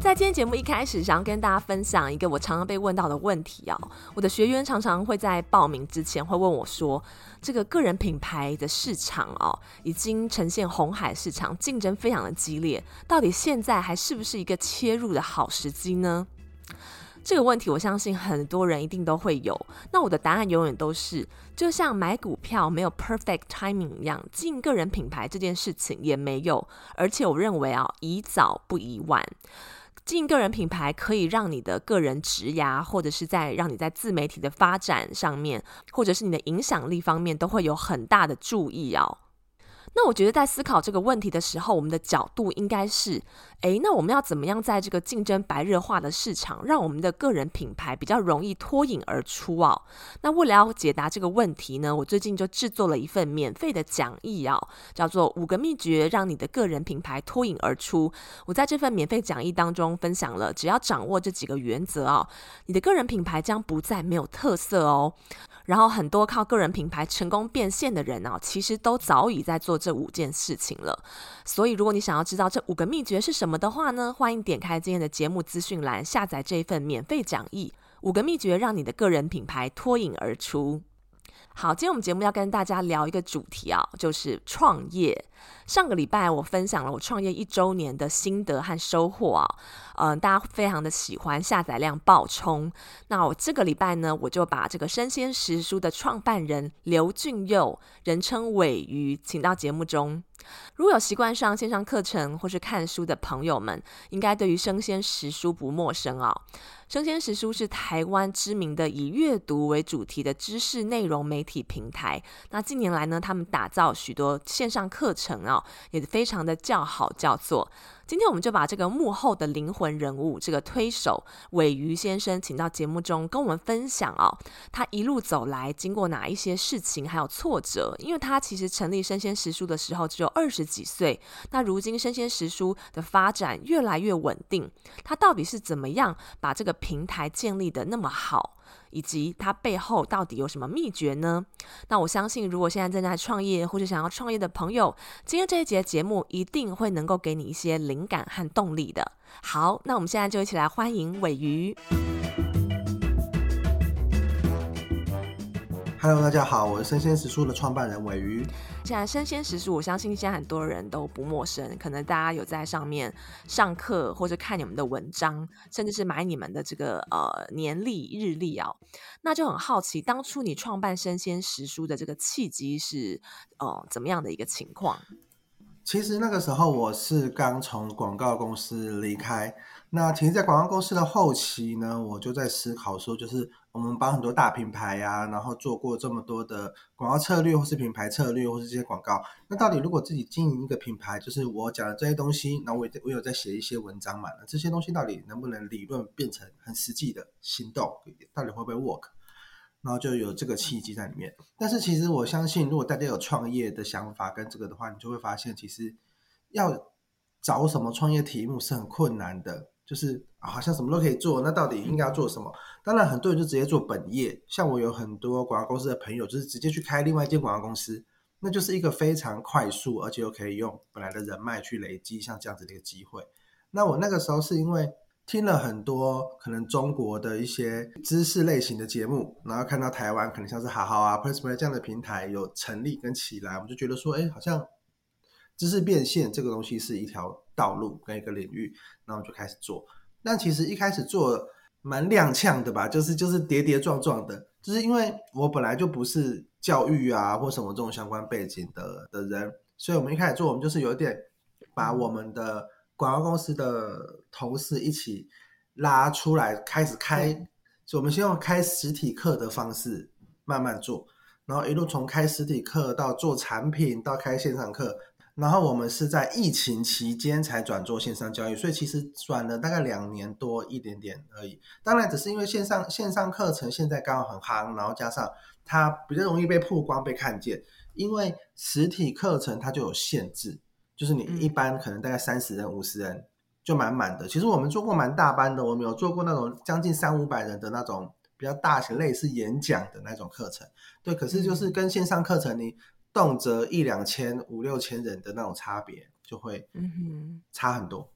在今天节目一开始，想要跟大家分享一个我常常被问到的问题哦。我的学员常常会在报名之前会问我说：“这个个人品牌的市场哦，已经呈现红海市场，竞争非常的激烈，到底现在还是不是一个切入的好时机呢？”这个问题，我相信很多人一定都会有。那我的答案永远都是，就像买股票没有 perfect timing 一样，进个人品牌这件事情也没有。而且我认为啊，宜早不宜晚。进个人品牌可以让你的个人职涯，或者是在让你在自媒体的发展上面，或者是你的影响力方面，都会有很大的注意哦。那我觉得在思考这个问题的时候，我们的角度应该是：诶，那我们要怎么样在这个竞争白热化的市场，让我们的个人品牌比较容易脱颖而出啊？那为了要解答这个问题呢，我最近就制作了一份免费的讲义啊，叫做《五个秘诀让你的个人品牌脱颖而出》。我在这份免费讲义当中分享了，只要掌握这几个原则啊，你的个人品牌将不再没有特色哦。然后很多靠个人品牌成功变现的人啊，其实都早已在做这五件事情了。所以，如果你想要知道这五个秘诀是什么的话呢，欢迎点开今天的节目资讯栏，下载这一份免费讲义。五个秘诀让你的个人品牌脱颖而出。好，今天我们节目要跟大家聊一个主题啊，就是创业。上个礼拜我分享了我创业一周年的心得和收获啊，嗯，大家非常的喜欢，下载量爆冲。那我这个礼拜呢，我就把这个生鲜食书的创办人刘俊佑，人称尾鱼，请到节目中。如果有习惯上线上课程或是看书的朋友们，应该对于生鲜食书不陌生、哦。生鲜食书是台湾知名的以阅读为主题的知识内容媒体平台。那近年来呢，他们打造许多线上课程、哦，也非常的叫好叫座。今天我们就把这个幕后的灵魂人物，这个推手鮪鱼先生，请到节目中跟我们分享、哦，他一路走来经过哪一些事情，还有挫折。因为他其实成立生鲜食书的时候只有二十几岁，那如今生鲜食书的发展越来越稳定，他到底是怎么样把这个平台建立的那么好？以及它背后到底有什么秘诀呢？那我相信，如果现在正在创业或者想要创业的朋友，今天这一节节目一定会能够给你一些灵感和动力的。好，那我们现在就一起来欢迎尾鱼。Hello，大家好，我是生鲜食书的创办人尾鱼。现在生鲜食书，我相信现在很多人都不陌生，可能大家有在上面上课或者看你们的文章，甚至是买你们的这个呃年历日历哦。那就很好奇，当初你创办生鲜食书的这个契机是呃怎么样的一个情况？其实那个时候我是刚从广告公司离开。那其实，在广告公司的后期呢，我就在思考说，就是我们帮很多大品牌呀、啊，然后做过这么多的广告策略，或是品牌策略，或是这些广告。那到底如果自己经营一个品牌，就是我讲的这些东西，那我也我有在写一些文章嘛，那这些东西到底能不能理论变成很实际的行动？到底会不会 work？然后就有这个契机在里面。但是其实我相信，如果大家有创业的想法跟这个的话，你就会发现，其实要找什么创业题目是很困难的。就是好像什么都可以做，那到底应该要做什么？当然，很多人就直接做本业。像我有很多广告公司的朋友，就是直接去开另外一间广告公司，那就是一个非常快速，而且又可以用本来的人脉去累积像这样子的一个机会。那我那个时候是因为听了很多可能中国的一些知识类型的节目，然后看到台湾可能像是好好啊、Pressplay 这样的平台有成立跟起来，我们就觉得说，哎，好像。知识变现这个东西是一条道路跟一个领域，然后就开始做。但其实一开始做蛮踉跄的吧，就是就是跌跌撞撞的，就是因为我本来就不是教育啊或什么这种相关背景的的人，所以我们一开始做，我们就是有点把我们的广告公司的同事一起拉出来开始开，就我们先用开实体课的方式慢慢做，然后一路从开实体课到做产品到开线上课。然后我们是在疫情期间才转做线上教育，所以其实转了大概两年多一点点而已。当然，只是因为线上线上课程现在刚好很夯，然后加上它比较容易被曝光、被看见。因为实体课程它就有限制，就是你一般可能大概三十人、五十人就满满的。其实我们做过蛮大班的，我们有做过那种将近三五百人的那种比较大型、类似演讲的那种课程。对，可是就是跟线上课程你。动辄一两千、五六千人的那种差别，就会嗯差很多。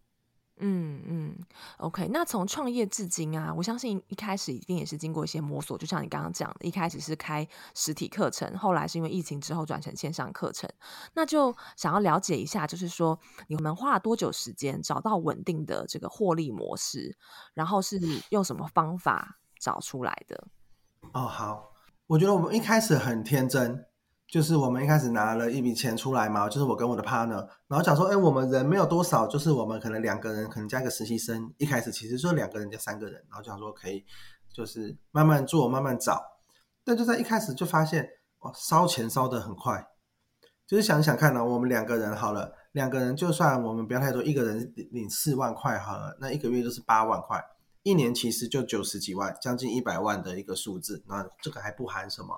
嗯嗯，OK。那从创业至今啊，我相信一开始一定也是经过一些摸索，就像你刚刚讲的，一开始是开实体课程，后来是因为疫情之后转成线上课程。那就想要了解一下，就是说你们花了多久时间找到稳定的这个获利模式，然后是用什么方法找出来的？哦，好，我觉得我们一开始很天真。就是我们一开始拿了一笔钱出来嘛，就是我跟我的 partner，然后讲说，哎，我们人没有多少，就是我们可能两个人，可能加一个实习生。一开始其实就两个人加三个人，然后讲说可以，就是慢慢做，慢慢找。但就在一开始就发现，哇，烧钱烧得很快。就是想想看呢，我们两个人好了，两个人就算我们不要太多，一个人领四万块好了，那一个月就是八万块，一年其实就九十几万，将近一百万的一个数字。那这个还不含什么？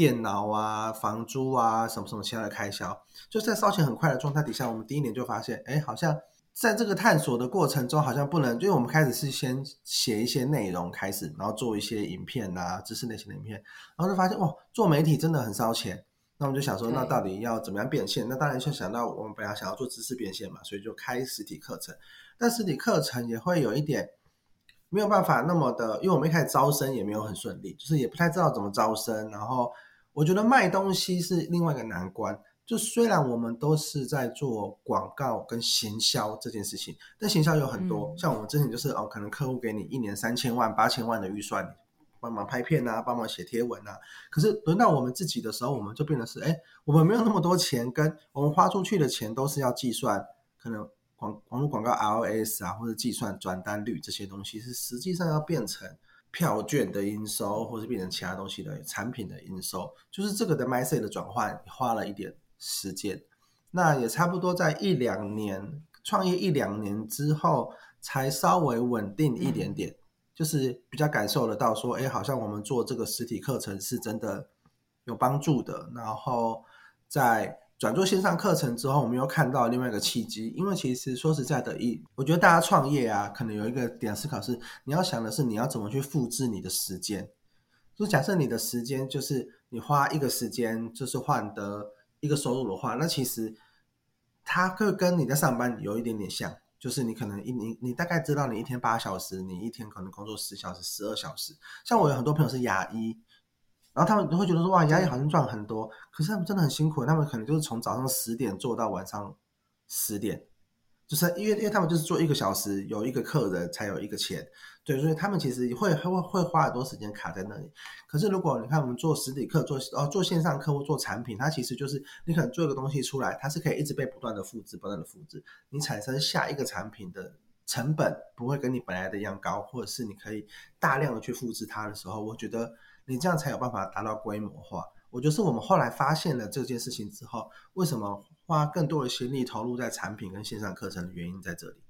电脑啊，房租啊，什么什么其他的开销，就在烧钱很快的状态底下，我们第一年就发现，哎，好像在这个探索的过程中，好像不能，因为我们开始是先写一些内容开始，然后做一些影片啊，知识类型的影片，然后就发现，哇，做媒体真的很烧钱。那我们就想说，那到底要怎么样变现？那当然就想到我们本来想要做知识变现嘛，所以就开实体课程。但实体课程也会有一点。没有办法那么的，因为我们一开始招生也没有很顺利，就是也不太知道怎么招生。然后我觉得卖东西是另外一个难关。就虽然我们都是在做广告跟行销这件事情，但行销有很多，嗯、像我们之前就是哦，可能客户给你一年三千万、八千万的预算，帮忙拍片啊，帮忙写贴文啊。可是轮到我们自己的时候，我们就变得是，哎，我们没有那么多钱，跟我们花出去的钱都是要计算，可能。广网络广告 ROS 啊，或者计算转单率这些东西，是实际上要变成票券的营收，或是变成其他东西的产品的营收，就是这个的 mindset 的转换花了一点时间。那也差不多在一两年创业一两年之后，才稍微稳定一点点，嗯、就是比较感受得到说，哎，好像我们做这个实体课程是真的有帮助的。然后在转做线上课程之后，我们又看到另外一个契机。因为其实说实在的，一我觉得大家创业啊，可能有一个点思考是，你要想的是你要怎么去复制你的时间。就假设你的时间就是你花一个时间就是换得一个收入的话，那其实它会跟你在上班有一点点像，就是你可能一你你大概知道你一天八小时，你一天可能工作十小时、十二小时。像我有很多朋友是牙医。然后他们都会觉得说，哇，牙医好像赚很多，可是他们真的很辛苦，他们可能就是从早上十点做到晚上十点，就是因为因为他们就是做一个小时，有一个客人才有一个钱，对，所以他们其实会会会花很多时间卡在那里。可是如果你看我们做实体课，做哦做线上客户做产品，它其实就是你可能做一个东西出来，它是可以一直被不断的复制，不断的复制，你产生下一个产品的成本不会跟你本来的一样高，或者是你可以大量的去复制它的时候，我觉得。你这样才有办法达到规模化。我觉得是我们后来发现了这件事情之后，为什么花更多的心力投入在产品跟线上课程的原因在这里。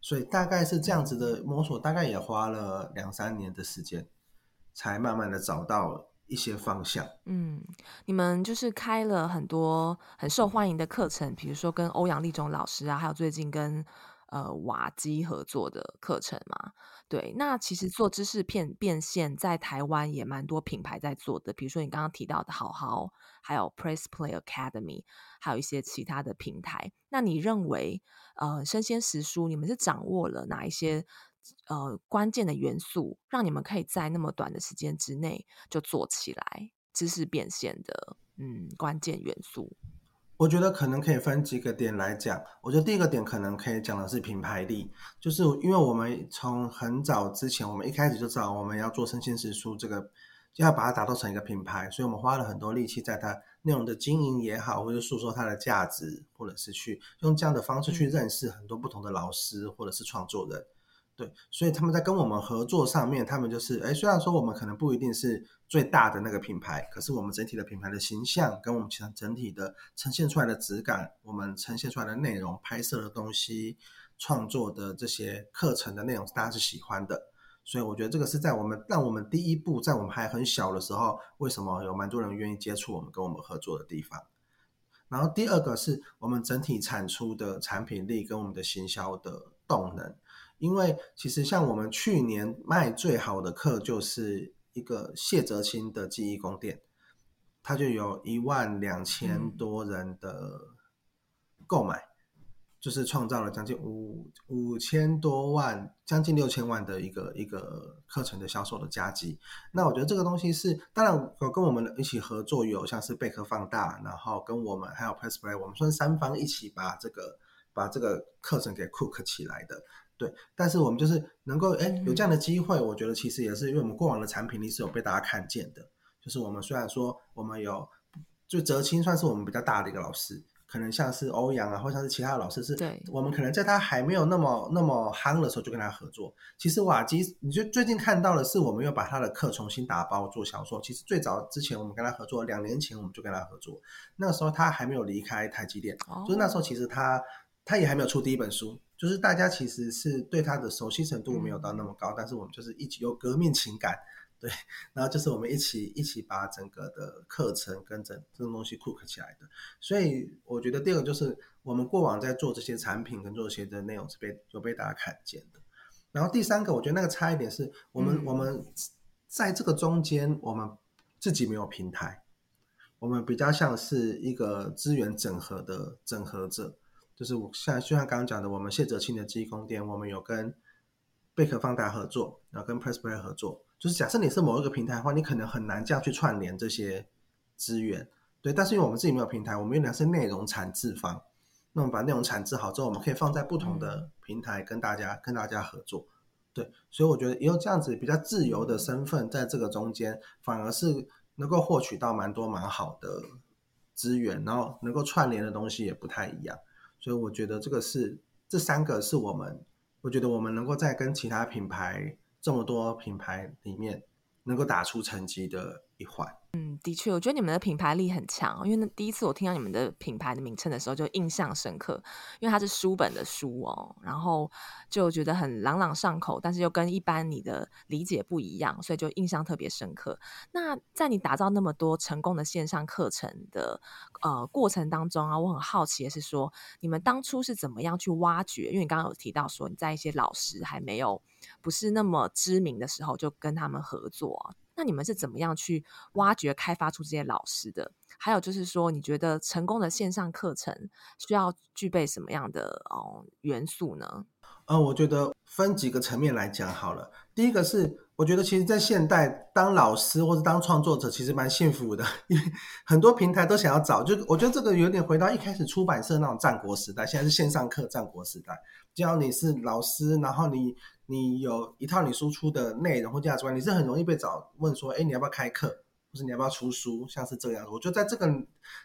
所以大概是这样子的摸索，大概也花了两三年的时间，才慢慢的找到一些方向。嗯，你们就是开了很多很受欢迎的课程，比如说跟欧阳立中老师啊，还有最近跟呃瓦基合作的课程嘛。对，那其实做知识片变现，在台湾也蛮多品牌在做的，比如说你刚刚提到的好好，还有 Press Play Academy，还有一些其他的平台。那你认为，呃，生鲜时书你们是掌握了哪一些呃关键的元素，让你们可以在那么短的时间之内就做起来知识变现的嗯关键元素？我觉得可能可以分几个点来讲。我觉得第一个点可能可以讲的是品牌力，就是因为我们从很早之前，我们一开始就知道我们要做生鲜时书这个，就要把它打造成一个品牌，所以我们花了很多力气在它内容的经营也好，或者诉说它的价值，或者是去用这样的方式去认识很多不同的老师或者是创作人。对，所以他们在跟我们合作上面，他们就是，哎，虽然说我们可能不一定是最大的那个品牌，可是我们整体的品牌的形象，跟我们其实整体的呈现出来的质感，我们呈现出来的内容、拍摄的东西、创作的这些课程的内容，大家是喜欢的。所以我觉得这个是在我们让我们第一步，在我们还很小的时候，为什么有蛮多人愿意接触我们、跟我们合作的地方。然后第二个是我们整体产出的产品力跟我们的行销的动能。因为其实像我们去年卖最好的课，就是一个谢哲青的记忆宫殿，它就有一万两千多人的购买，嗯、就是创造了将近五五千多万，将近六千万的一个一个课程的销售的佳绩。那我觉得这个东西是，当然有跟我们一起合作，有像是贝壳放大，然后跟我们还有 PressPlay，我们算三方一起把这个把这个课程给 cook 起来的。对，但是我们就是能够哎有这样的机会，我觉得其实也是因为我们过往的产品力是有被大家看见的。就是我们虽然说我们有，就泽青算是我们比较大的一个老师，可能像是欧阳啊，或像是其他的老师，是我们可能在他还没有那么那么夯的时候就跟他合作。其实瓦基，你就最近看到的是，我们又把他的课重新打包做销售。其实最早之前我们跟他合作，两年前我们就跟他合作，那个时候他还没有离开台积电，哦、就是那时候其实他他也还没有出第一本书。就是大家其实是对他的熟悉程度没有到那么高，嗯、但是我们就是一起有革命情感，对，然后就是我们一起一起把整个的课程跟整这种东西 cook 起来的。所以我觉得第二个就是我们过往在做这些产品跟做这些的内容是被有被大家看见的。然后第三个，我觉得那个差一点是我们、嗯、我们在这个中间，我们自己没有平台，我们比较像是一个资源整合的整合者。就是我像就像刚刚讲的，我们谢哲青的记忆宫殿，我们有跟贝壳放大合作，然后跟 PressPlay 合作。就是假设你是某一个平台的话，你可能很难这样去串联这些资源，对。但是因为我们自己没有平台，我们原来是内容产制方，那我们把内容产制好之后，我们可以放在不同的平台跟大家、嗯、跟大家合作，对。所以我觉得也有这样子比较自由的身份，在这个中间，反而是能够获取到蛮多蛮好的资源，然后能够串联的东西也不太一样。所以我觉得这个是这三个是我们，我觉得我们能够在跟其他品牌这么多品牌里面能够打出成绩的一环。嗯，的确，我觉得你们的品牌力很强。因为那第一次我听到你们的品牌的名称的时候，就印象深刻，因为它是书本的书哦，然后就觉得很朗朗上口，但是又跟一般你的理解不一样，所以就印象特别深刻。那在你打造那么多成功的线上课程的呃过程当中啊，我很好奇的是说，你们当初是怎么样去挖掘？因为你刚刚有提到说你在一些老师还没有不是那么知名的时候，就跟他们合作。那你们是怎么样去挖掘、开发出这些老师的？还有就是说，你觉得成功的线上课程需要具备什么样的哦元素呢？呃，我觉得分几个层面来讲好了。第一个是，我觉得其实，在现代当老师或者当创作者，其实蛮幸福的，因为很多平台都想要找。就我觉得这个有点回到一开始出版社那种战国时代，现在是线上课战国时代。只要你是老师，然后你。你有一套你输出的内容或价值观，你是很容易被找问说，哎，你要不要开课，或是你要不要出书，像是这样子。我觉得在这个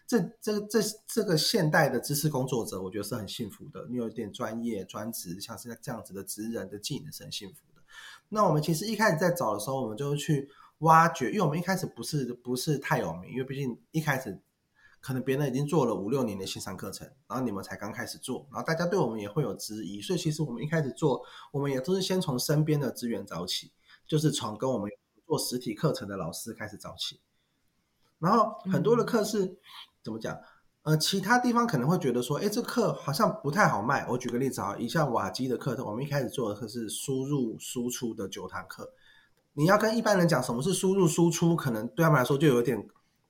这这这这个现代的知识工作者，我觉得是很幸福的。你有一点专业专职，像是这样子的职人的技能是很幸福的。那我们其实一开始在找的时候，我们就去挖掘，因为我们一开始不是不是太有名，因为毕竟一开始。可能别人已经做了五六年的线上课程，然后你们才刚开始做，然后大家对我们也会有质疑，所以其实我们一开始做，我们也都是先从身边的资源找起，就是从跟我们做实体课程的老师开始找起。然后很多的课是、嗯、怎么讲？呃，其他地方可能会觉得说，哎，这课好像不太好卖。我举个例子啊，以像瓦基的课程，我们一开始做的课是输入输出的九堂课，你要跟一般人讲什么是输入输出，可能对他们来说就有点。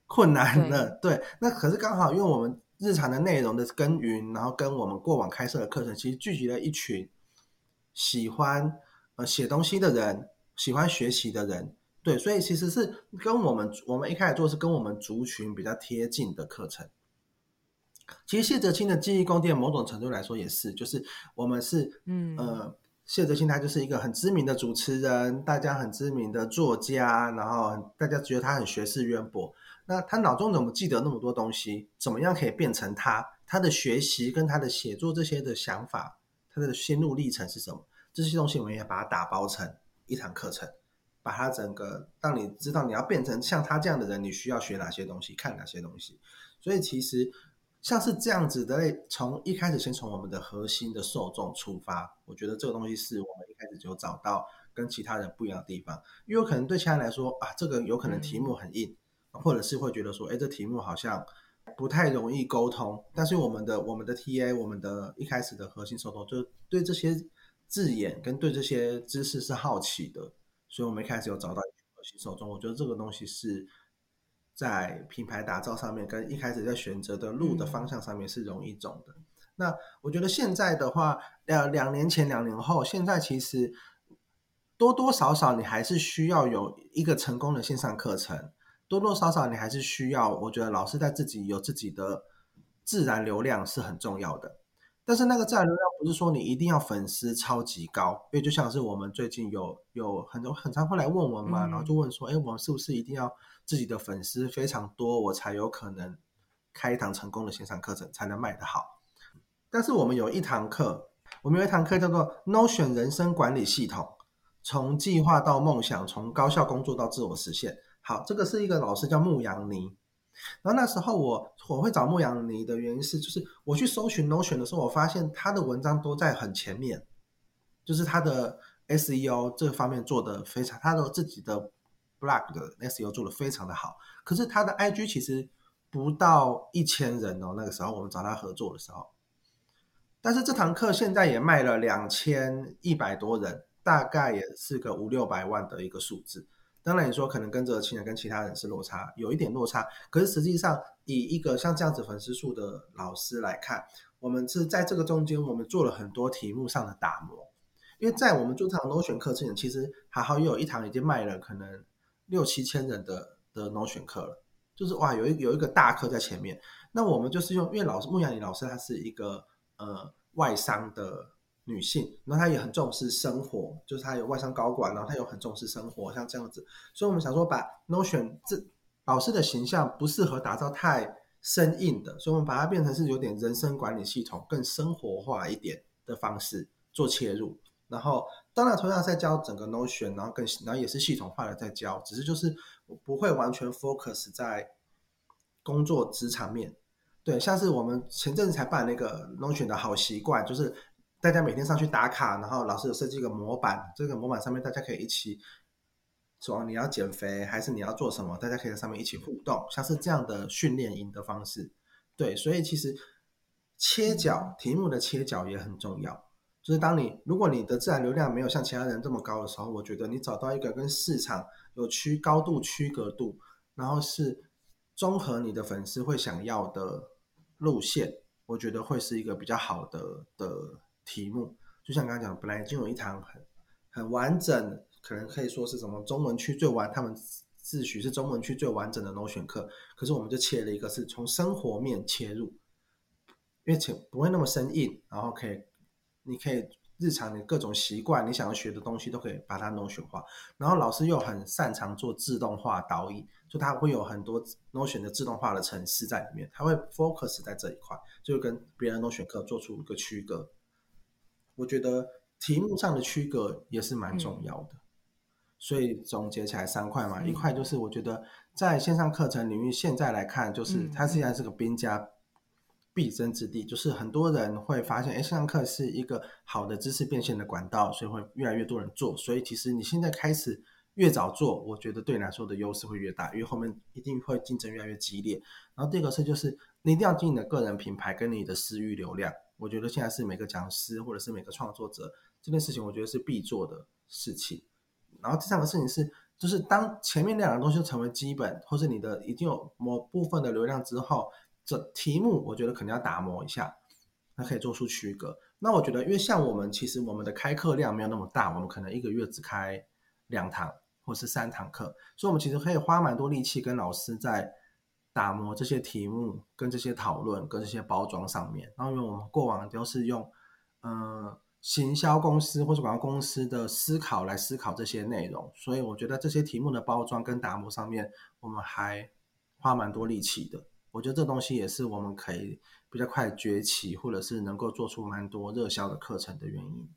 困难的，对，那可是刚好，因为我们日常的内容的耕耘，然后跟我们过往开设的课程，其实聚集了一群喜欢呃写东西的人，喜欢学习的人，对，所以其实是跟我们我们一开始做是跟我们族群比较贴近的课程。其实谢哲青的记忆宫殿，某种程度来说也是，就是我们是嗯呃谢哲青他就是一个很知名的主持人，大家很知名的作家，然后大家觉得他很学识渊博。那他脑中怎么记得那么多东西？怎么样可以变成他？他的学习跟他的写作这些的想法，他的心路历程是什么？这些东西我们也把它打包成一堂课程，把它整个当你知道你要变成像他这样的人，你需要学哪些东西，看哪些东西。所以其实像是这样子的类，从一开始先从我们的核心的受众出发，我觉得这个东西是我们一开始就找到跟其他人不一样的地方。因为可能对其他人来说啊，这个有可能题目很硬，或者是会觉得说，哎，这题目好像。不太容易沟通，但是我们的我们的 TA，我们的一开始的核心受众，就对这些字眼跟对这些知识是好奇的，所以我们一开始有找到一群核心受众。我觉得这个东西是在品牌打造上面，跟一开始在选择的路的方向上面是容易走的。嗯、那我觉得现在的话，两两年前、两年后，现在其实多多少少你还是需要有一个成功的线上课程。多多少少你还是需要，我觉得老师在自己有自己的自然流量是很重要的。但是那个自然流量不是说你一定要粉丝超级高，因为就像是我们最近有有很多很常会来问我们嘛，然后就问说，哎，我们是不是一定要自己的粉丝非常多，我才有可能开一堂成功的线上课程才能卖得好？但是我们有一堂课，我们有一堂课叫做 Notion 人生管理系统，从计划到梦想，从高效工作到自我实现。好，这个是一个老师叫牧羊尼，然后那时候我我会找牧羊尼的原因是，就是我去搜寻 Notion 的时候，我发现他的文章都在很前面，就是他的 SEO 这方面做的非常，他的自己的 blog 的 SEO 做的非常的好，可是他的 IG 其实不到一千人哦，那个时候我们找他合作的时候，但是这堂课现在也卖了两千一百多人，大概也是个五六百万的一个数字。当然，你说可能跟着亲人跟其他人是落差，有一点落差。可是实际上，以一个像这样子粉丝数的老师来看，我们是在这个中间，我们做了很多题目上的打磨。因为在我们做这场 Notion 课之前，其实还好又有一堂已经卖了可能六七千人的的 No 学课了，就是哇，有一有一个大课在前面。那我们就是用，因为老师穆雅妮老师他是一个呃外商的。女性，那她也很重视生活，就是她有外商高管，然后她有很重视生活，像这样子，所以我们想说把 Notion 这老师的形象不适合打造太生硬的，所以我们把它变成是有点人生管理系统，更生活化一点的方式做切入。然后当然同样在教整个 Notion，然后更然后也是系统化的在教，只是就是不会完全 focus 在工作职场面。对，像是我们前阵子才办那个 Notion 的好习惯，就是。大家每天上去打卡，然后老师有设计一个模板，这个模板上面大家可以一起说你要减肥还是你要做什么，大家可以在上面一起互动，像是这样的训练营的方式。对，所以其实切角题目的切角也很重要。就是当你如果你的自然流量没有像其他人这么高的时候，我觉得你找到一个跟市场有区高度区隔度，然后是综合你的粉丝会想要的路线，我觉得会是一个比较好的的。题目就像刚刚讲，本来已经有一堂很很完整，可能可以说是什么中文区最完，他们自诩是中文区最完整的 Notion 课，可是我们就切了一个是从生活面切入，因为且不会那么生硬，然后可以你可以日常的各种习惯，你想要学的东西都可以把它 Notion 化，然后老师又很擅长做自动化导引，就他会有很多 Notion 的自动化的程式在里面，他会 focus 在这一块，就跟别人 No 选课做出一个区隔。我觉得题目上的区隔也是蛮重要的，嗯、所以总结起来三块嘛，嗯、一块就是我觉得在线上课程领域现在来看，就是它现在是个兵家必争之地，嗯、就是很多人会发现，哎，线上课是一个好的知识变现的管道，所以会越来越多人做。所以其实你现在开始越早做，我觉得对你来说的优势会越大，因为后面一定会竞争越来越激烈。然后第二个是就是你一定要经营你的个人品牌跟你的私域流量。我觉得现在是每个讲师或者是每个创作者这件事情，我觉得是必做的事情。然后第三个事情是，就是当前面两个东西成为基本，或是你的已经有某部分的流量之后，这题目我觉得肯定要打磨一下，它可以做出区隔。那我觉得，因为像我们其实我们的开课量没有那么大，我们可能一个月只开两堂或是三堂课，所以我们其实可以花蛮多力气跟老师在。打磨这些题目，跟这些讨论，跟这些包装上面，然后因为我们过往都是用，呃，行销公司或者广告公司的思考来思考这些内容，所以我觉得这些题目的包装跟打磨上面，我们还花蛮多力气的。我觉得这东西也是我们可以比较快崛起，或者是能够做出蛮多热销的课程的原因。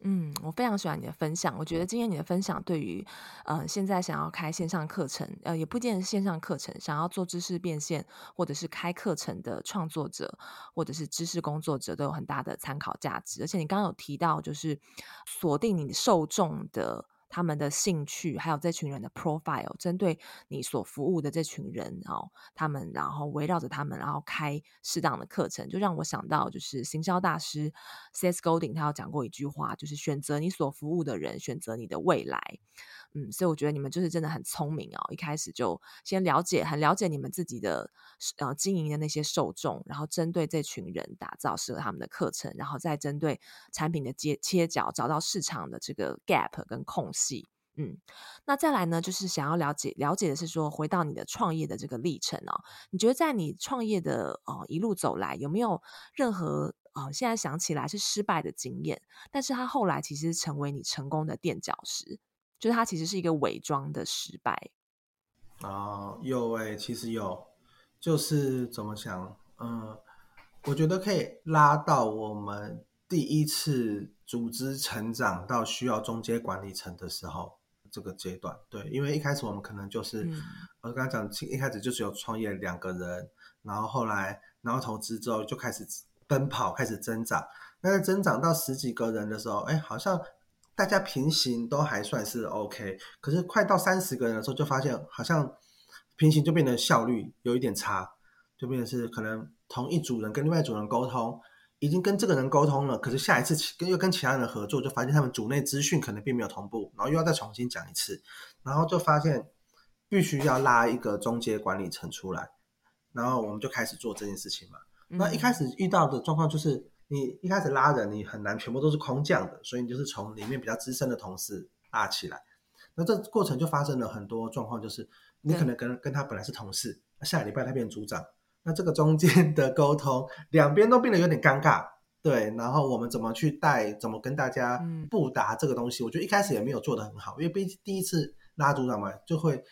嗯，我非常喜欢你的分享。我觉得今天你的分享对于呃现在想要开线上课程，呃也不见得是线上课程，想要做知识变现或者是开课程的创作者或者是知识工作者都有很大的参考价值。而且你刚刚有提到，就是锁定你受众的。他们的兴趣，还有这群人的 profile，针对你所服务的这群人哦，他们然后围绕着他们，然后开适当的课程，就让我想到，就是行销大师 C.S. Golding 他有讲过一句话，就是选择你所服务的人，选择你的未来。嗯，所以我觉得你们就是真的很聪明哦，一开始就先了解，很了解你们自己的呃经营的那些受众，然后针对这群人打造适合他们的课程，然后再针对产品的接切角，找到市场的这个 gap 跟空隙。嗯，那再来呢，就是想要了解了解的是说，回到你的创业的这个历程哦，你觉得在你创业的哦一路走来，有没有任何呃现在想起来是失败的经验，但是他后来其实成为你成功的垫脚石？就是它其实是一个伪装的失败哦，有诶、其实有，就是怎么想，嗯，我觉得可以拉到我们第一次组织成长到需要中间管理层的时候这个阶段，对，因为一开始我们可能就是，嗯、我刚刚讲，一开始就只有创业两个人，然后后来然后投资之后就开始奔跑，开始增长，那在增长到十几个人的时候，哎，好像。大家平行都还算是 OK，可是快到三十个人的时候，就发现好像平行就变得效率有一点差，就变成是可能同一组人跟另外一组人沟通，已经跟这个人沟通了，可是下一次跟又跟其他人合作，就发现他们组内资讯可能并没有同步，然后又要再重新讲一次，然后就发现必须要拉一个中介管理层出来，然后我们就开始做这件事情嘛。嗯、那一开始遇到的状况就是。你一开始拉人，你很难全部都是空降的，所以你就是从里面比较资深的同事拉起来。那这过程就发生了很多状况，就是你可能跟、嗯、跟他本来是同事，下礼拜他变组长，那这个中间 的沟通，两边都变得有点尴尬。对，然后我们怎么去带，怎么跟大家布达这个东西，嗯、我觉得一开始也没有做得很好，因为毕竟第一次拉组长嘛，就会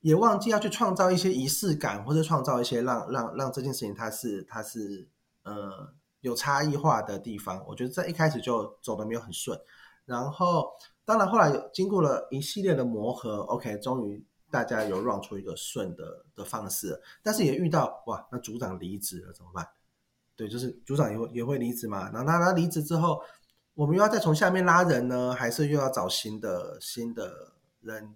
也忘记要去创造一些仪式感，或者创造一些让让让这件事情它是它是呃。有差异化的地方，我觉得在一开始就走的没有很顺，然后当然后来经过了一系列的磨合，OK，终于大家有 run 出一个顺的的方式，但是也遇到哇，那组长离职了怎么办？对，就是组长也会也会离职嘛，然后他他离职之后，我们又要再从下面拉人呢，还是又要找新的新的人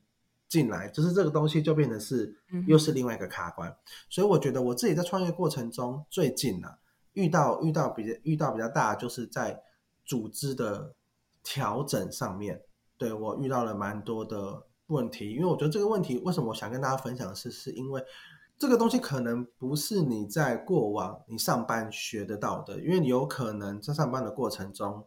进来？就是这个东西就变成是又是另外一个卡关，嗯、所以我觉得我自己在创业过程中最近呢、啊。遇到遇到比较遇到比较大，就是在组织的调整上面，对，我遇到了蛮多的问题。因为我觉得这个问题，为什么我想跟大家分享的是，是因为这个东西可能不是你在过往你上班学得到的，因为有可能在上班的过程中，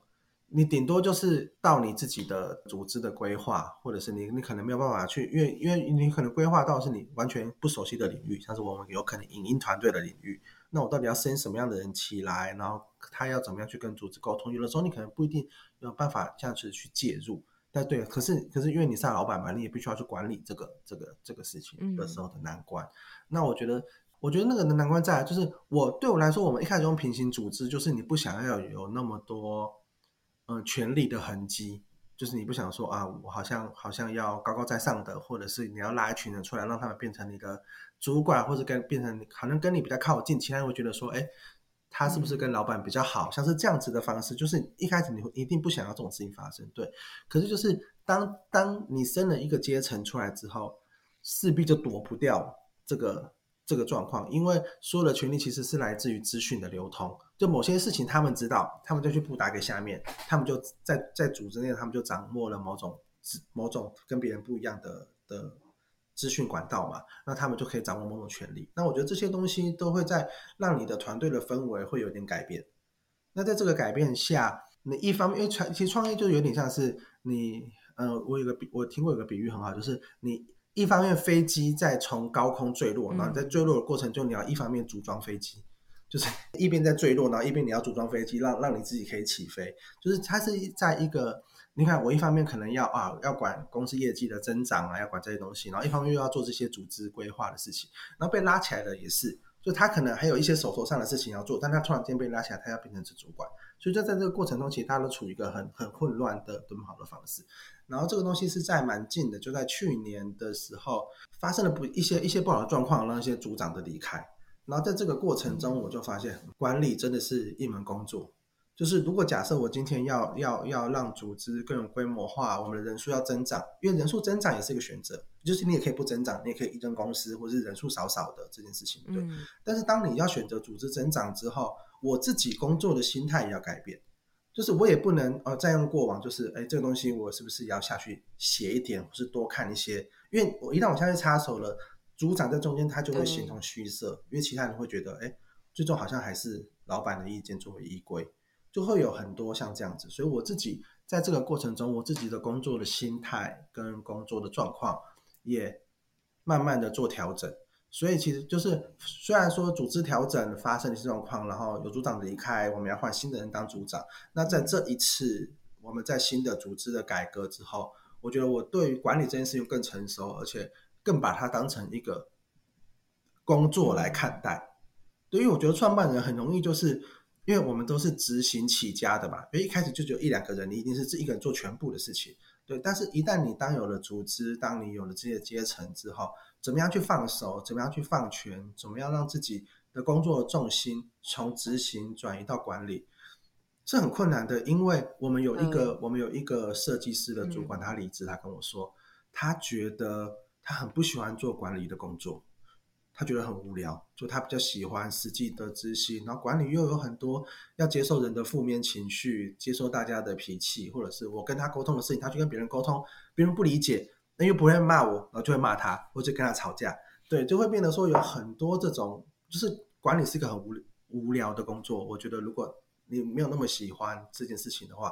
你顶多就是到你自己的组织的规划，或者是你你可能没有办法去，因为因为你可能规划到是你完全不熟悉的领域，像是我们有可能影音团队的领域。那我到底要生什么样的人起来？然后他要怎么样去跟组织沟通？有的时候你可能不一定有办法这样子去介入。但对，可是可是因为你是老板嘛，你也必须要去管理这个这个这个事情的时候的难关。嗯、那我觉得，我觉得那个的难关在就是我对我来说，我们一开始用平行组织，就是你不想要有那么多嗯、呃、权力的痕迹，就是你不想说啊，我好像好像要高高在上的，或者是你要拉一群人出来，让他们变成你的。主管或者跟变成好像跟你比较靠近，其他人会觉得说，哎，他是不是跟老板比较好？像是这样子的方式，就是一开始你会一定不想要这种事情发生，对。可是就是当当你升了一个阶层出来之后，势必就躲不掉这个这个状况，因为所有的权利其实是来自于资讯的流通。就某些事情他们知道，他们就去布达给下面，他们就在在组织内，他们就掌握了某种某种跟别人不一样的的。资讯管道嘛，那他们就可以掌握某种权利。那我觉得这些东西都会在让你的团队的氛围会有点改变。那在这个改变下，你一方面，因为创其实创业就有点像是你，呃，我有个比，我听过有个比喻很好，就是你一方面飞机在从高空坠落，然后在坠落的过程中，你要一方面组装飞机，就是一边在坠落，然后一边你要组装飞机，让让你自己可以起飞，就是它是在一个。你看，我一方面可能要啊，要管公司业绩的增长啊，要管这些东西，然后一方面又要做这些组织规划的事情，然后被拉起来的也是，就他可能还有一些手头上的事情要做，但他突然间被拉起来，他要变成是主管，所以就在这个过程中，其实大家都处于一个很很混乱的奔跑的方式。然后这个东西是在蛮近的，就在去年的时候发生了不一些一些不好的状况，让一些组长的离开。然后在这个过程中，我就发现管理真的是一门工作。就是如果假设我今天要要要让组织更有规模化，我们的人数要增长，因为人数增长也是一个选择，就是你也可以不增长，你也可以一间公司或是人数少少的这件事情，对。嗯。但是当你要选择组织增长之后，我自己工作的心态也要改变，就是我也不能呃再用过往，就是哎这个东西我是不是要下去写一点，或是多看一些，因为我一旦我下去插手了。组长在中间，他就会形同虚设，因为其他人会觉得，哎，最终好像还是老板的意见作为依归，就会有很多像这样子。所以我自己在这个过程中，我自己的工作的心态跟工作的状况也慢慢的做调整。所以其实就是，虽然说组织调整发生的状况，然后有组长离开，我们要换新的人当组长。那在这一次我们在新的组织的改革之后，我觉得我对于管理这件事情更成熟，而且。更把它当成一个工作来看待，对，因为我觉得创办人很容易就是，因为我们都是执行起家的嘛，因为一开始就只有一两个人，你一定是这一个人做全部的事情，对。但是，一旦你当有了组织，当你有了这些阶层之后，怎么样去放手，怎么样去放权，怎么样让自己的工作的重心从执行转移到管理，是很困难的。因为我们有一个，嗯、我们有一个设计师的主管，他离职，他跟我说，他觉得。他很不喜欢做管理的工作，他觉得很无聊，就他比较喜欢实际的执行。然后管理又有很多要接受人的负面情绪，接受大家的脾气，或者是我跟他沟通的事情，他去跟别人沟通，别人不理解，那又不会骂我，然后就会骂他，或者跟他吵架，对，就会变得说有很多这种，就是管理是一个很无无聊的工作。我觉得如果你没有那么喜欢这件事情的话。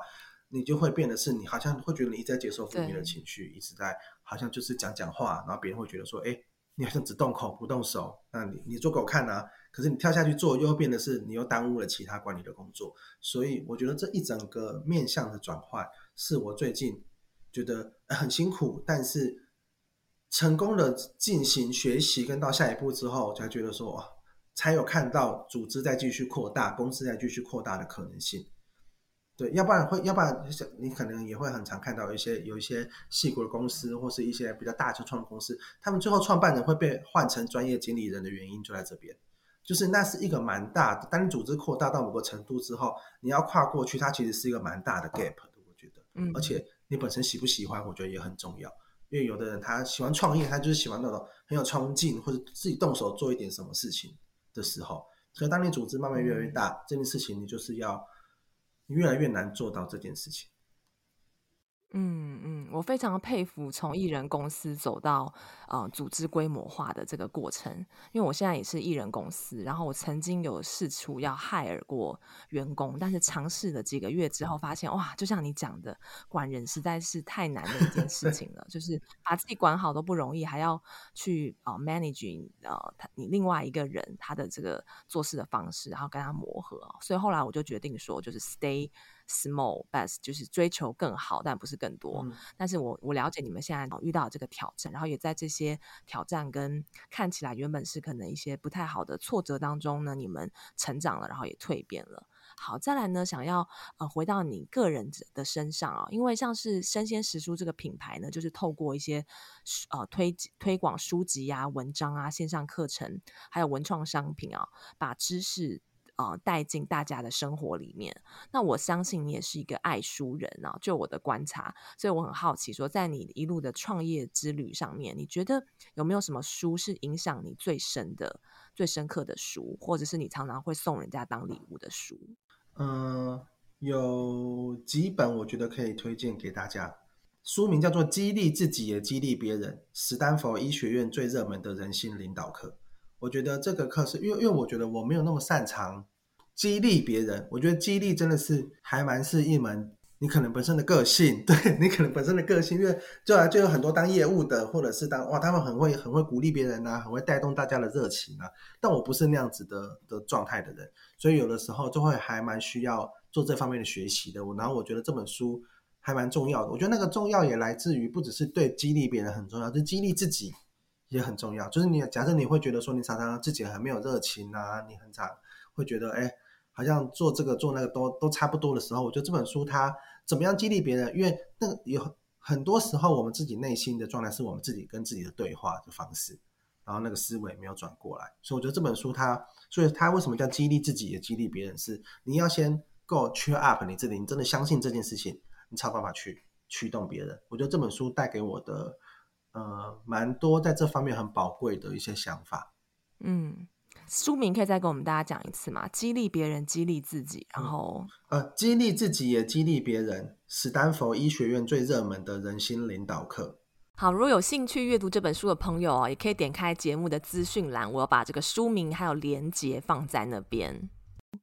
你就会变得是你好像会觉得你一直在接受负面的情绪，一直在好像就是讲讲话，然后别人会觉得说，哎，你好像只动口不动手，那你你做给我看啊，可是你跳下去做，又变的是你又耽误了其他管理的工作。所以我觉得这一整个面向的转换，是我最近觉得很辛苦，但是成功的进行学习跟到下一步之后，才觉得说，哇，才有看到组织在继续扩大，公司在继续扩大的可能性。对，要不然会，要不然你可能也会很常看到一些有一些细谷的公司，或是一些比较大的创业公司，他们最后创办人会被换成专业经理人的原因就在这边，就是那是一个蛮大的。当你组织扩大到某个程度之后，你要跨过去，它其实是一个蛮大的 gap 的，我觉得。嗯。而且你本身喜不喜欢，我觉得也很重要。因为有的人他喜欢创业，他就是喜欢那种很有冲劲，或者自己动手做一点什么事情的时候。所以当你组织慢慢越来越大，嗯、这件事情你就是要。你越来越难做到这件事情。嗯嗯，我非常佩服从艺人公司走到呃组织规模化的这个过程，因为我现在也是艺人公司，然后我曾经有试图要害过员工，但是尝试了几个月之后，发现哇，就像你讲的，管人实在是太难的一件事情了，就是把自己管好都不容易，还要去呃 managing 呃他你另外一个人他的这个做事的方式，然后跟他磨合，所以后来我就决定说，就是 stay。Small best 就是追求更好，但不是更多。嗯、但是我我了解你们现在遇到这个挑战，然后也在这些挑战跟看起来原本是可能一些不太好的挫折当中呢，你们成长了，然后也蜕变了。好，再来呢，想要呃回到你个人的身上啊，因为像是生鲜食书这个品牌呢，就是透过一些呃推推广书籍啊、文章啊、线上课程，还有文创商品啊，把知识。呃，带进大家的生活里面。那我相信你也是一个爱书人啊，就我的观察，所以我很好奇，说在你一路的创业之旅上面，你觉得有没有什么书是影响你最深的、最深刻的书，或者是你常常会送人家当礼物的书？嗯、有几本我觉得可以推荐给大家，书名叫做《激励自己也激励别人》，史丹佛医学院最热门的人心领导课。我觉得这个课是因为，因为我觉得我没有那么擅长激励别人。我觉得激励真的是还蛮是一门你可能本身的个性，对你可能本身的个性，因为就来就有很多当业务的，或者是当哇，他们很会很会鼓励别人啊，很会带动大家的热情啊。但我不是那样子的的状态的人，所以有的时候就会还蛮需要做这方面的学习的。我然后我觉得这本书还蛮重要的。我觉得那个重要也来自于不只是对激励别人很重要，就激励自己。也很重要，就是你假设你会觉得说你常常自己很没有热情啊，你很常会觉得哎，好像做这个做那个都都差不多的时候，我觉得这本书它怎么样激励别人？因为那个有很多时候我们自己内心的状态是我们自己跟自己的对话的方式，然后那个思维没有转过来，所以我觉得这本书它，所以它为什么叫激励自己也激励别人？是你要先够 cheer up 你自己，你真的相信这件事情，你才有办法去驱动别人。我觉得这本书带给我的呃蛮多在这方面很宝贵的一些想法，嗯。书名可以再跟我们大家讲一次吗？激励别人，激励自己，然后呃，激励自己也激励别人。史丹佛医学院最热门的人心领导课。好，如果有兴趣阅读这本书的朋友哦，也可以点开节目的资讯栏，我要把这个书名还有连结放在那边。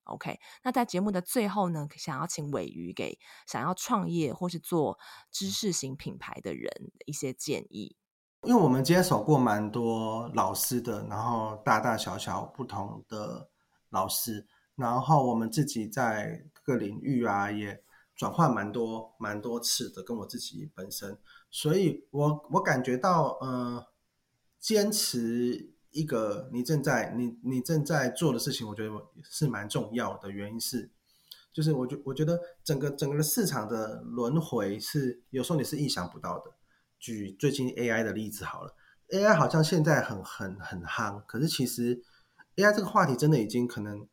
OK，那在节目的最后呢，想要请尾鱼给想要创业或是做知识型品牌的人一些建议。因为我们接手过蛮多老师的，然后大大小小不同的老师，然后我们自己在各个领域啊也转换蛮多蛮多次的，跟我自己本身，所以我我感觉到，呃，坚持一个你正在你你正在做的事情，我觉得是蛮重要的。原因是，就是我觉我觉得整个整个市场的轮回是有时候你是意想不到的。举最近 AI 的例子好了，AI 好像现在很很很夯，可是其实 AI 这个话题真的已经可能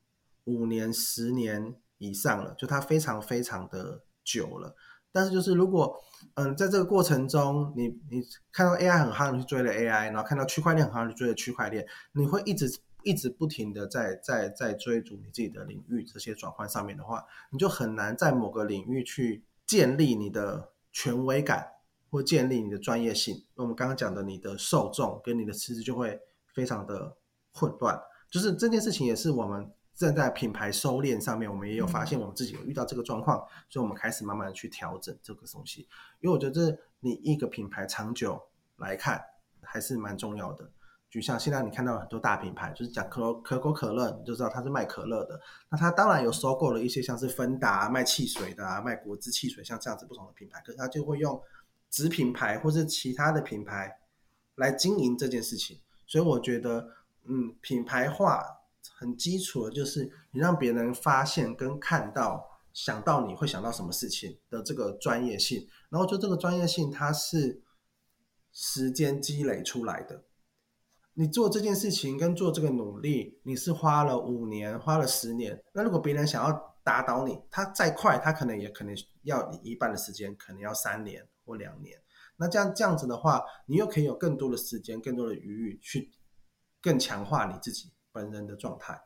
五年、十年以上了，就它非常非常的久了。但是就是如果嗯，在这个过程中，你你看到 AI 很夯，去追了 AI，然后看到区块链很夯，你追了区块链，你会一直一直不停的在在在追逐你自己的领域这些转换上面的话，你就很难在某个领域去建立你的权威感。或建立你的专业性，我们刚刚讲的，你的受众跟你的池子就会非常的混乱。就是这件事情也是我们正在品牌收敛上面，我们也有发现我们自己有遇到这个状况，嗯、所以我们开始慢慢的去调整这个东西。因为我觉得你一个品牌长久来看还是蛮重要的。就像现在你看到很多大品牌，就是讲可可口可乐，你就知道它是卖可乐的。那它当然有收购了一些像是芬达卖汽水的啊，卖果汁汽水，像这样子不同的品牌，可是它就会用。子品牌或是其他的品牌来经营这件事情，所以我觉得，嗯，品牌化很基础的就是你让别人发现跟看到、想到你会想到什么事情的这个专业性，然后就这个专业性它是时间积累出来的。你做这件事情跟做这个努力，你是花了五年、花了十年，那如果别人想要打倒你，他再快，他可能也可能要你一半的时间，可能要三年。或两年，那这样这样子的话，你又可以有更多的时间、更多的余裕去更强化你自己本人的状态。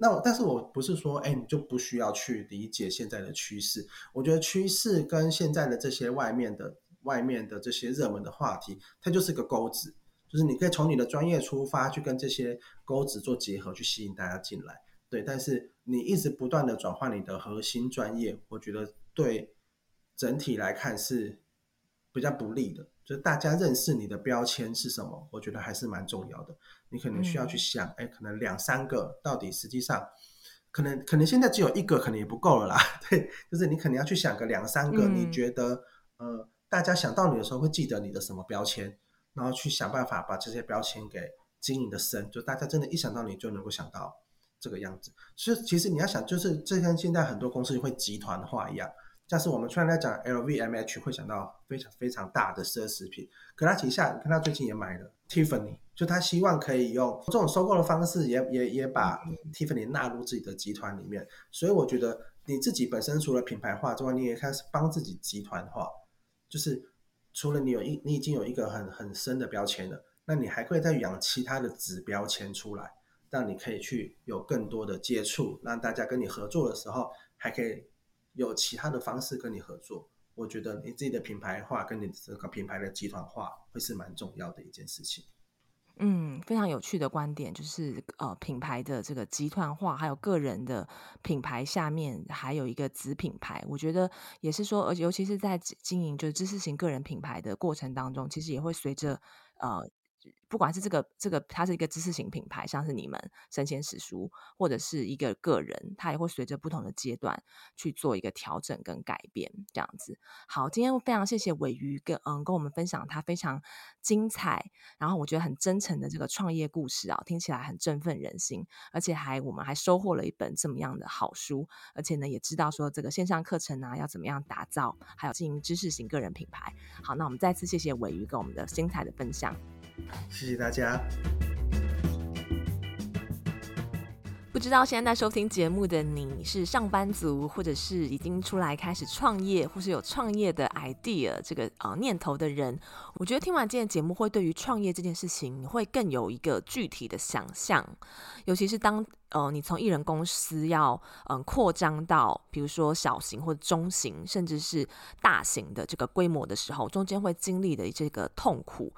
那我但是我不是说，哎，你就不需要去理解现在的趋势。我觉得趋势跟现在的这些外面的、外面的这些热门的话题，它就是个钩子，就是你可以从你的专业出发，去跟这些钩子做结合，去吸引大家进来。对，但是你一直不断的转换你的核心专业，我觉得对整体来看是。比较不利的，就是大家认识你的标签是什么，我觉得还是蛮重要的。你可能需要去想，哎、嗯，可能两三个，到底实际上，可能可能现在只有一个，可能也不够了啦。对，就是你可能要去想个两三个，你觉得、嗯、呃，大家想到你的时候会记得你的什么标签，然后去想办法把这些标签给经营的深，就大家真的，一想到你就能够想到这个样子。所以其实你要想，就是这跟现在很多公司会集团化一样。像是我们突然来讲 LVMH 会想到非常非常大的奢侈品，可他旗下，你看他最近也买了 Tiffany，就他希望可以用这种收购的方式也，也也也把 Tiffany 纳入自己的集团里面。所以我觉得你自己本身除了品牌化之外，你也开始帮自己集团化，就是除了你有一你已经有一个很很深的标签了，那你还会再养其他的子标签出来，让你可以去有更多的接触，让大家跟你合作的时候还可以。有其他的方式跟你合作，我觉得你自己的品牌化跟你这个品牌的集团化会是蛮重要的一件事情。嗯，非常有趣的观点，就是呃，品牌的这个集团化，还有个人的品牌下面还有一个子品牌，我觉得也是说，而且尤其是在经营就是知识型个人品牌的过程当中，其实也会随着呃不管是这个这个，它是一个知识型品牌，像是你们生鲜时书，或者是一个个人，它也会随着不同的阶段去做一个调整跟改变，这样子。好，今天非常谢谢鮪鱼跟嗯跟我们分享他非常精彩，然后我觉得很真诚的这个创业故事啊，听起来很振奋人心，而且还我们还收获了一本这么样的好书，而且呢也知道说这个线上课程啊要怎么样打造，还有经营知识型个人品牌。好，那我们再次谢谢鮪鱼跟我们的精彩的分享。谢谢大家。不知道现在在收听节目的你是上班族，或者是已经出来开始创业，或是有创业的 idea 这个呃念头的人，我觉得听完今天节目，会对于创业这件事情，你会更有一个具体的想象，尤其是当。呃，你从艺人公司要嗯扩张到比如说小型或者中型，甚至是大型的这个规模的时候，中间会经历的这个痛苦，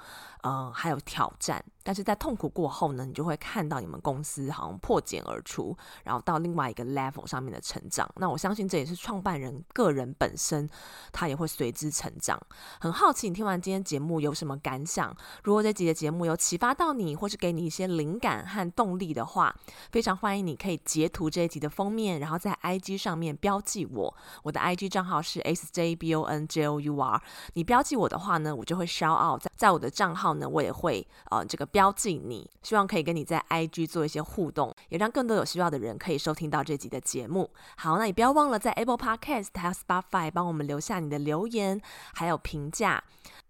呃，还有挑战。但是在痛苦过后呢，你就会看到你们公司好像破茧而出，然后到另外一个 level 上面的成长。那我相信这也是创办人个人本身，他也会随之成长。很好奇，你听完今天节目有什么感想？如果这集的节目有启发到你，或是给你一些灵感和动力的话，非常。欢迎你可以截图这一集的封面，然后在 IG 上面标记我。我的 IG 账号是 sjbonjour。你标记我的话呢，我就会 shout out 在在我的账号呢，我也会呃这个标记你。希望可以跟你在 IG 做一些互动，也让更多有需要的人可以收听到这集的节目。好，那你不要忘了在 Apple Podcast 还有 Spotify 帮我们留下你的留言还有评价。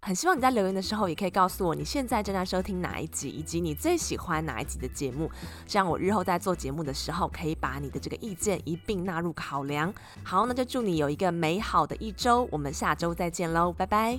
很希望你在留言的时候，也可以告诉我你现在正在收听哪一集，以及你最喜欢哪一集的节目，这样我日后在做节目的时候，可以把你的这个意见一并纳入考量。好，那就祝你有一个美好的一周，我们下周再见喽，拜拜。